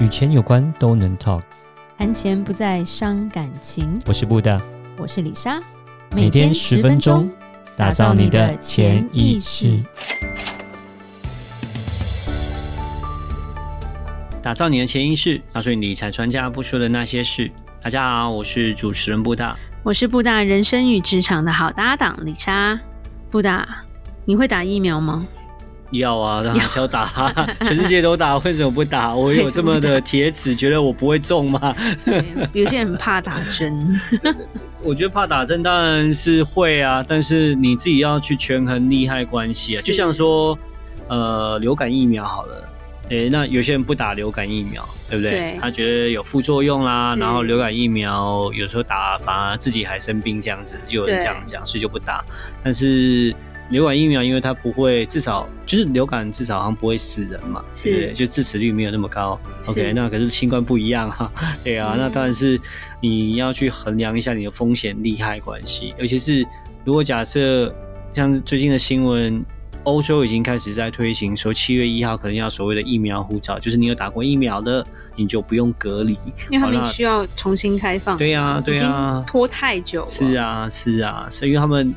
与钱有关都能 talk，谈钱不再伤感情。我是布大，我是李莎，每天十分钟，打造你的潜意识，打造你的潜意识，告诉你理财专家不说的那些事。大家好，我是主持人布大，我是布大人生与职场的好搭档李莎。布大，你会打疫苗吗？要啊，当然是要打，全世界都打，为什么不打？我有这么的铁齿，觉得我不会中吗？有些人很 怕打针，我觉得怕打针当然是会啊，但是你自己要去权衡利害关系啊。就像说，呃，流感疫苗好了，欸，那有些人不打流感疫苗，对不对？对，他觉得有副作用啦，然后流感疫苗有时候打反而自己还生病这样子，就有人这样讲，所以就不打。但是。流感疫苗，因为它不会，至少就是流感，至少好像不会死人嘛，是就致死率没有那么高。OK，那可是新冠不一样哈，对啊，嗯、那当然是你要去衡量一下你的风险利害关系，尤其是如果假设像最近的新闻，欧洲已经开始在推行说七月一号可能要所谓的疫苗护照，就是你有打过疫苗的，你就不用隔离，因为他们需要重新开放。对呀，对呀，拖太久了。是啊，是啊，是因为他们。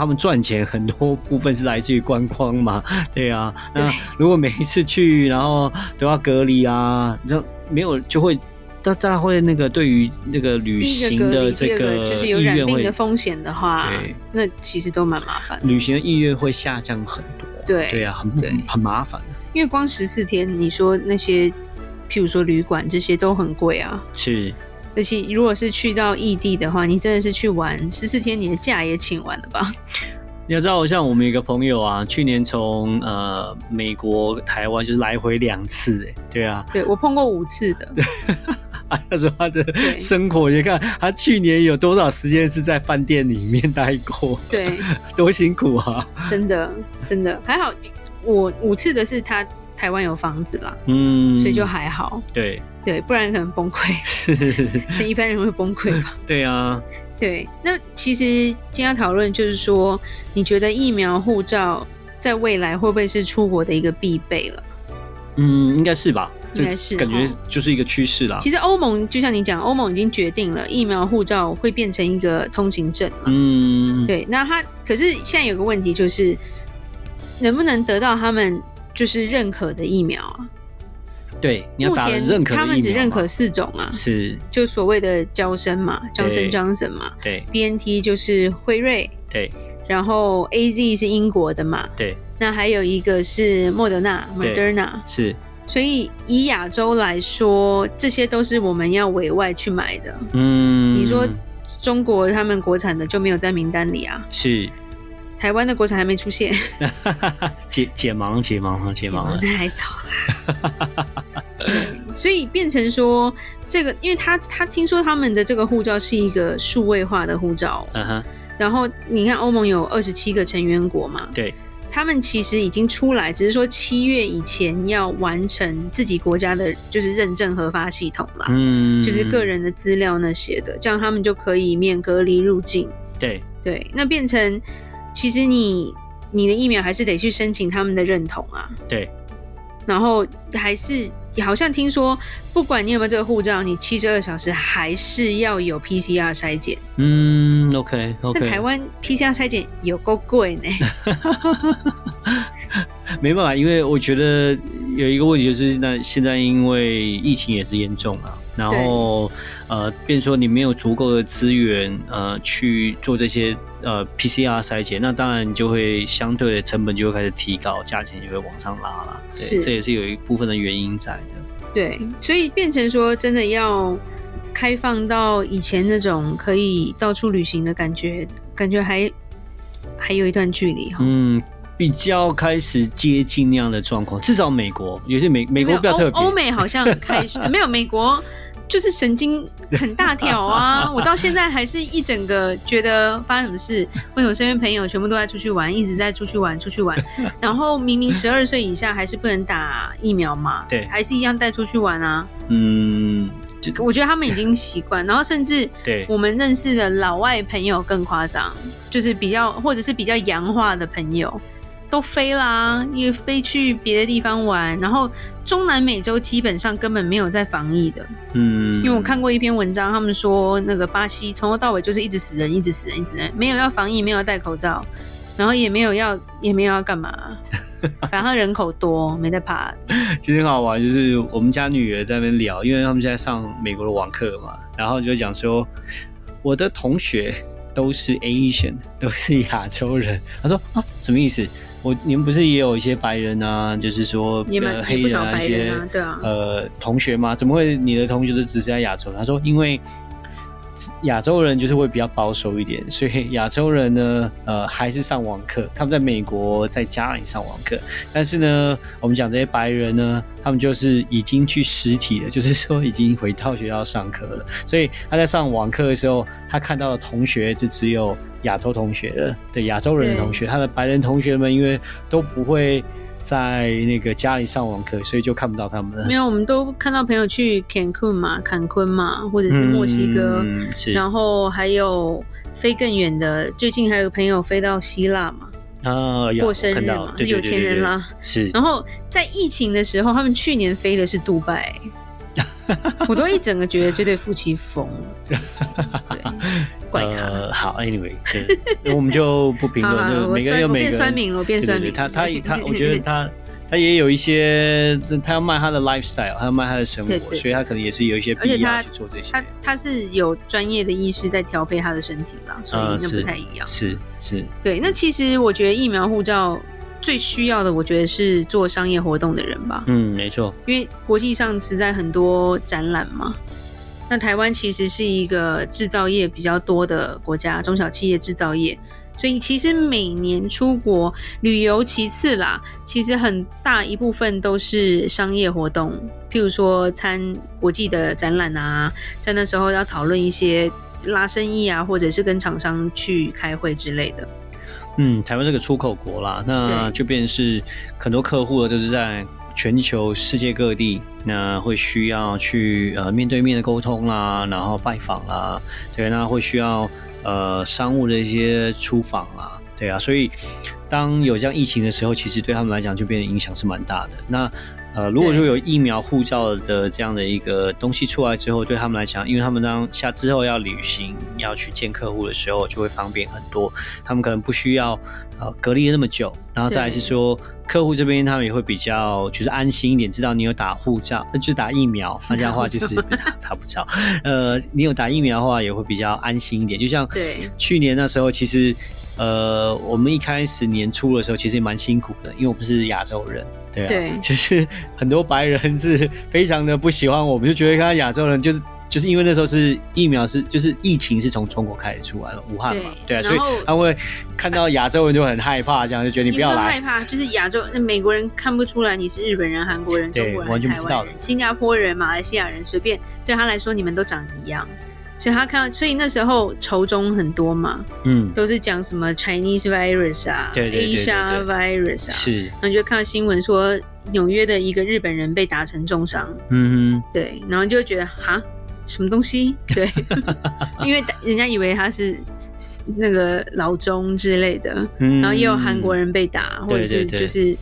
他们赚钱很多部分是来自于观光嘛，对啊。那如果每一次去，然后都要隔离啊，这没有就会，大家会那个对于那个旅行的这个就是有染病的风险的话，那其实都蛮麻烦。旅行的意愿会下降很多，对对啊，很很麻烦。因为光十四天，你说那些，譬如说旅馆这些都很贵啊，是。而且，如果是去到异地的话，你真的是去玩十四天，你的假也请完了吧？你要知道，像我们一个朋友啊，去年从呃美国、台湾就是来回两次，哎，对啊，对我碰过五次的。对，他说他的生活，你看他去年有多少时间是在饭店里面待过？对，多辛苦啊！真的，真的还好。我五次的是他。台湾有房子啦，嗯，所以就还好。对对，不然可能崩溃。是，一般人会崩溃吧？对啊，对。那其实今天要讨论就是说，你觉得疫苗护照在未来会不会是出国的一个必备了？嗯，应该是吧。应该是，感觉就是一个趋势啦。其实欧盟就像你讲，欧盟已经决定了疫苗护照会变成一个通行证嘛。嗯，对。那他可是现在有个问题就是，能不能得到他们？就是认可的疫苗啊，对，你要打认可的疫苗。目前他们只认可四种啊，是就所谓的娇生嘛，娇生 Johnson 嘛，对，BNT 就是辉瑞，对，然后 AZ 是英国的嘛，对，那还有一个是莫德纳，Moderna 是，所以以亚洲来说，这些都是我们要委外去买的，嗯，你说中国他们国产的就没有在名单里啊？是。台湾的国产还没出现，解解盲解盲哈 解盲了，那还早啦。所以变成说这个，因为他他听说他们的这个护照是一个数位化的护照，嗯哼。然后你看欧盟有二十七个成员国嘛，对，他们其实已经出来，只是说七月以前要完成自己国家的就是认证核发系统啦，嗯，就是个人的资料那些的，这样他们就可以免隔离入境。对对，那变成。其实你你的疫苗还是得去申请他们的认同啊。对。然后还是好像听说，不管你有没有这个护照，你七十二小时还是要有 PCR 筛检。嗯，OK OK。那台湾 PCR 筛检有够贵呢。没办法，因为我觉得有一个问题就是，那现在因为疫情也是严重啊，然后呃，变说你没有足够的资源呃去做这些。呃，PCR 筛检，那当然就会相对的成本就会开始提高，价钱就会往上拉了。对，是，这也是有一部分的原因在的。对，所以变成说，真的要开放到以前那种可以到处旅行的感觉，感觉还还有一段距离哈。嗯，比较开始接近那样的状况，至少美国有些美美国比较特别，欧美好像开始 没有美国。就是神经很大条啊！我到现在还是一整个觉得发生什么事？为什么身边朋友全部都在出去玩，一直在出去玩，出去玩？然后明明十二岁以下还是不能打疫苗嘛？对，还是一样带出去玩啊？嗯，这个我觉得他们已经习惯。然后甚至对我们认识的老外朋友更夸张，就是比较或者是比较洋化的朋友，都飞啦，也飞去别的地方玩。然后中南美洲基本上根本没有在防疫的，嗯，因为我看过一篇文章，他们说那个巴西从头到尾就是一直死人，一直死人，一直死人，没有要防疫，没有要戴口罩，然后也没有要，也没有要干嘛，反正人口多，没在怕。其实很好玩，就是我们家女儿在那边聊，因为他们现在上美国的网课嘛，然后就讲说我的同学都是 Asian，都是亚洲人。他说啊，什么意思？我你们不是也有一些白人啊？就是说呃黑人啊一些对啊呃同学吗？怎么会你的同学都只是在亚洲？他说因为。亚洲人就是会比较保守一点，所以亚洲人呢，呃，还是上网课。他们在美国在家里上网课，但是呢，我们讲这些白人呢，他们就是已经去实体了，就是说已经回到学校上课了。所以他在上网课的时候，他看到的同学就只有亚洲同学了，对，亚洲人的同学，他的白人同学们因为都不会。在那个家里上网课，所以就看不到他们了。没有，我们都看到朋友去坎昆嘛，坎昆嘛，或者是墨西哥，嗯、然后还有飞更远的。最近还有个朋友飞到希腊嘛，啊，过生日嘛，对对对对对，有钱人啦。是。然后在疫情的时候，他们去年飞的是杜拜。我都一整个觉得这对夫妻疯了，对，怪咖。呃，好，Anyway，我们就不评论。就每个人有每个变酸民了，我变酸民。他 他他，我觉得他 他也有一些，他要卖他的 lifestyle，他要卖他的生活，所以他可能也是有一些必要去做这些。他他是有专业的医师在调配他的身体啦，所以那不太一样。是是。对，那其实我觉得疫苗护照。最需要的，我觉得是做商业活动的人吧。嗯，没错。因为国际上实在很多展览嘛。那台湾其实是一个制造业比较多的国家，中小企业制造业，所以其实每年出国旅游其次啦，其实很大一部分都是商业活动，譬如说参国际的展览啊，在那时候要讨论一些拉生意啊，或者是跟厂商去开会之类的。嗯，台湾这个出口国啦，那就便是很多客户就是在全球世界各地，那会需要去呃面对面的沟通啦，然后拜访啦，对，那会需要呃商务的一些出访啦，对啊，所以当有这样疫情的时候，其实对他们来讲就变得影响是蛮大的。那呃，如果说有疫苗护照的这样的一个东西出来之后，对他们来讲，因为他们当下之后要旅行，要去见客户的时候，就会方便很多。他们可能不需要呃隔离那么久，然后再来是说客户这边他们也会比较就是安心一点，知道你有打护照，那 就打疫苗，那这样的话就是打打不着。呃，你有打疫苗的话也会比较安心一点。就像去年那时候，其实呃我们一开始年初的时候，其实也蛮辛苦的，因为我们是亚洲人。对啊，对，其实很多白人是非常的不喜欢我们，就觉得看到亚洲人就是就是因为那时候是疫苗是就是疫情是从中国开始出来了，武汉嘛，对，对啊，所以他会看到亚洲人就很害怕，这样就觉得你不要来。害怕就是亚洲那美国人看不出来你是日本人、韩国人、中国人、完全不知道的，新加坡人、马来西亚人，随便对他来说你们都长一样。所以他看到，所以那时候仇中很多嘛，嗯，都是讲什么 Chinese virus 啊，对对对对对，Asia virus 啊，是，然后就看到新闻说纽约的一个日本人被打成重伤，嗯哼，对，然后就觉得哈，什么东西？对，因为人家以为他是那个老中之类的，嗯，然后也有韩国人被打，或者是就是，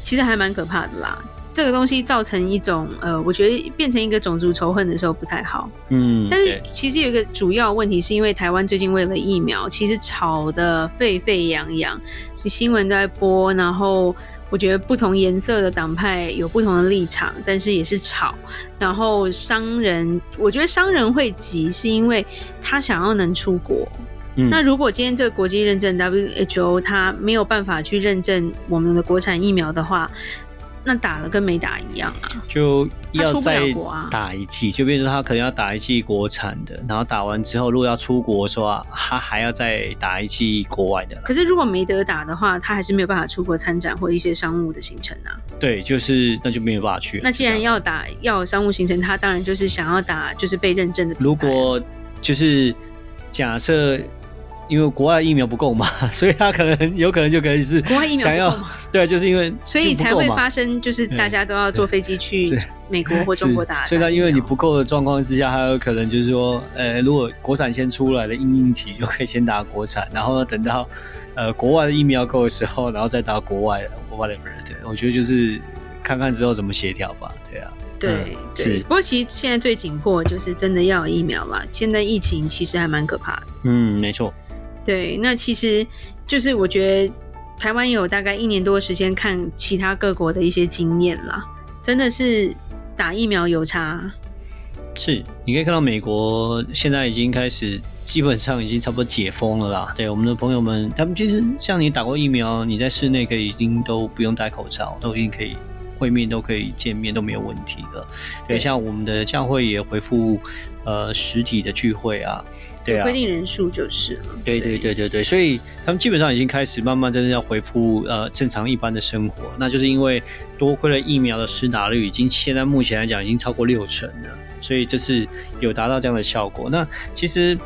其实还蛮可怕的啦。这个东西造成一种呃，我觉得变成一个种族仇恨的时候不太好。嗯，但是其实有一个主要问题，是因为台湾最近为了疫苗，其实吵得沸沸扬扬，是新闻都在播，然后我觉得不同颜色的党派有不同的立场，但是也是吵。然后商人，我觉得商人会急，是因为他想要能出国。嗯，那如果今天这个国际认证 WHO 他没有办法去认证我们的国产疫苗的话。那打了跟没打一样啊，就要再打一剂，就变成他可能要打一剂国产的，然后打完之后，如果要出国的话，他还要再打一剂国外的。可是如果没得打的话，他还是没有办法出国参展或一些商务的行程啊。对，就是那就没有办法去。那既然要打要有商务行程，他当然就是想要打就是被认证的。如果就是假设。因为国外疫苗不够嘛，所以他可能有可能就可以是国外疫苗想要对，就是因为所以才会发生，就是大家都要坐飞机去美国或中国打。所以他因为你不够的状况之下，还有可能就是说，呃，如果国产先出来的应应期就可以先打国产，然后等到呃国外的疫苗够的时候，然后再打国外的 whatever。对，我觉得就是看看之后怎么协调吧。对啊。对，对，不过其实现在最紧迫就是真的要有疫苗嘛。现在疫情其实还蛮可怕的。嗯，没错。对，那其实就是我觉得台湾有大概一年多的时间看其他各国的一些经验啦，真的是打疫苗有差。是，你可以看到美国现在已经开始，基本上已经差不多解封了啦。对，我们的朋友们，他们其实像你打过疫苗，你在室内可以已经都不用戴口罩，都已经可以。会面都可以见面都没有问题的，对，像我们的教会也回复呃实体的聚会啊，对啊，规定人数就是了，对对对对对，所以他们基本上已经开始慢慢真正要恢复呃正常一般的生活，那就是因为多亏了疫苗的施打率已经现在目前来讲已经超过六成了，所以这是有达到这样的效果。那其实。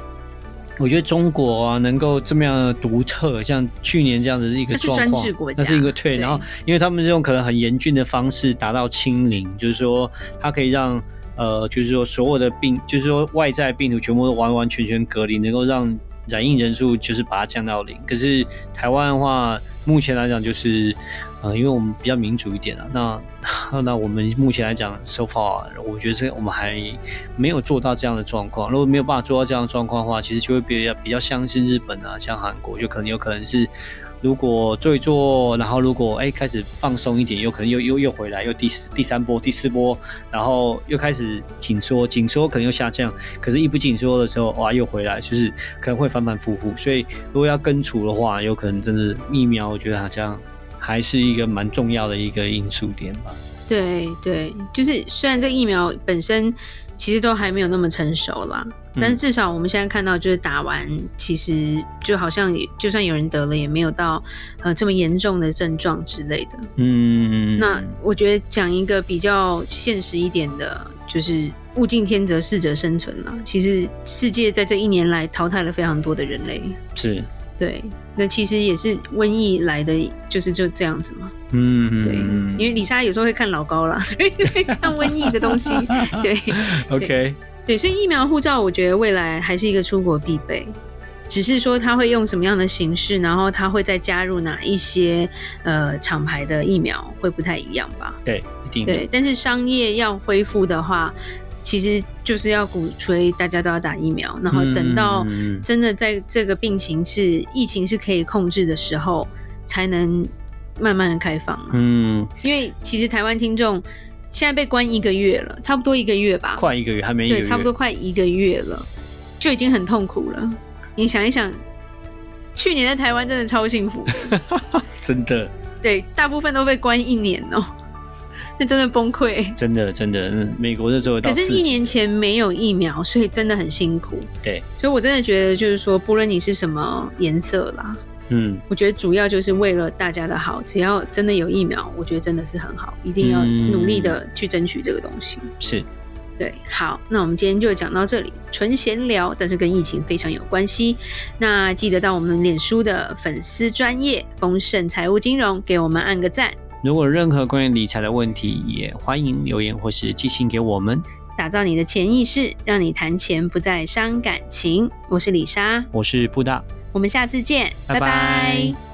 我觉得中国啊，能够这么样的独特，像去年这样子的一个状况，那是一个退。然后，因为他们这种可能很严峻的方式达到清零，就是说，它可以让呃，就是说所有的病，就是说外在病毒全部都完完全全隔离，能够让染疫人数就是把它降到零。可是台湾的话，目前来讲就是。呃，因为我们比较民主一点啊，那 那我们目前来讲，so far，我觉得这我们还没有做到这样的状况。如果没有办法做到这样的状况的话，其实就会比较比较像是日本啊，像韩国，就可能有可能是，如果做一做，然后如果哎开始放松一点，有可能又又又回来，又第四第三波、第四波，然后又开始紧缩，紧缩可能又下降，可是一不紧缩的时候，哇，又回来，就是可能会反反复复。所以如果要根除的话，有可能真的疫苗，我觉得好像。还是一个蛮重要的一个因素点吧。对对，就是虽然这个疫苗本身其实都还没有那么成熟啦，嗯、但至少我们现在看到，就是打完其实就好像就算有人得了，也没有到呃这么严重的症状之类的。嗯，那我觉得讲一个比较现实一点的，就是物竞天择，适者生存啦。其实世界在这一年来淘汰了非常多的人类。是。对，那其实也是瘟疫来的，就是就这样子嘛。嗯，对，因为李莎有时候会看老高啦，所以会看瘟疫的东西。对，OK，对，所以疫苗护照，我觉得未来还是一个出国必备，只是说他会用什么样的形式，然后他会再加入哪一些呃厂牌的疫苗，会不太一样吧？对，一定对。但是商业要恢复的话。其实就是要鼓吹大家都要打疫苗，然后等到真的在这个病情是疫情是可以控制的时候，才能慢慢的开放。嗯，因为其实台湾听众现在被关一个月了，差不多一个月吧，快一个月还没一个月，对，差不多快一个月了，就已经很痛苦了。你想一想，去年的台湾真的超幸福的，真的，对，大部分都被关一年哦。那 真的崩溃，真的真的，美国的时候，可是一年前没有疫苗，所以真的很辛苦。对，所以我真的觉得，就是说，不论你是什么颜色啦，嗯，我觉得主要就是为了大家的好，只要真的有疫苗，我觉得真的是很好，一定要努力的去争取这个东西。嗯、是，对，好，那我们今天就讲到这里，纯闲聊，但是跟疫情非常有关系。那记得到我们脸书的粉丝专业丰盛财务金融，给我们按个赞。如果任何关于理财的问题，也欢迎留言或是寄信给我们。打造你的潜意识，让你谈钱不再伤感情。我是李莎，我是布大，我们下次见，拜拜。拜拜。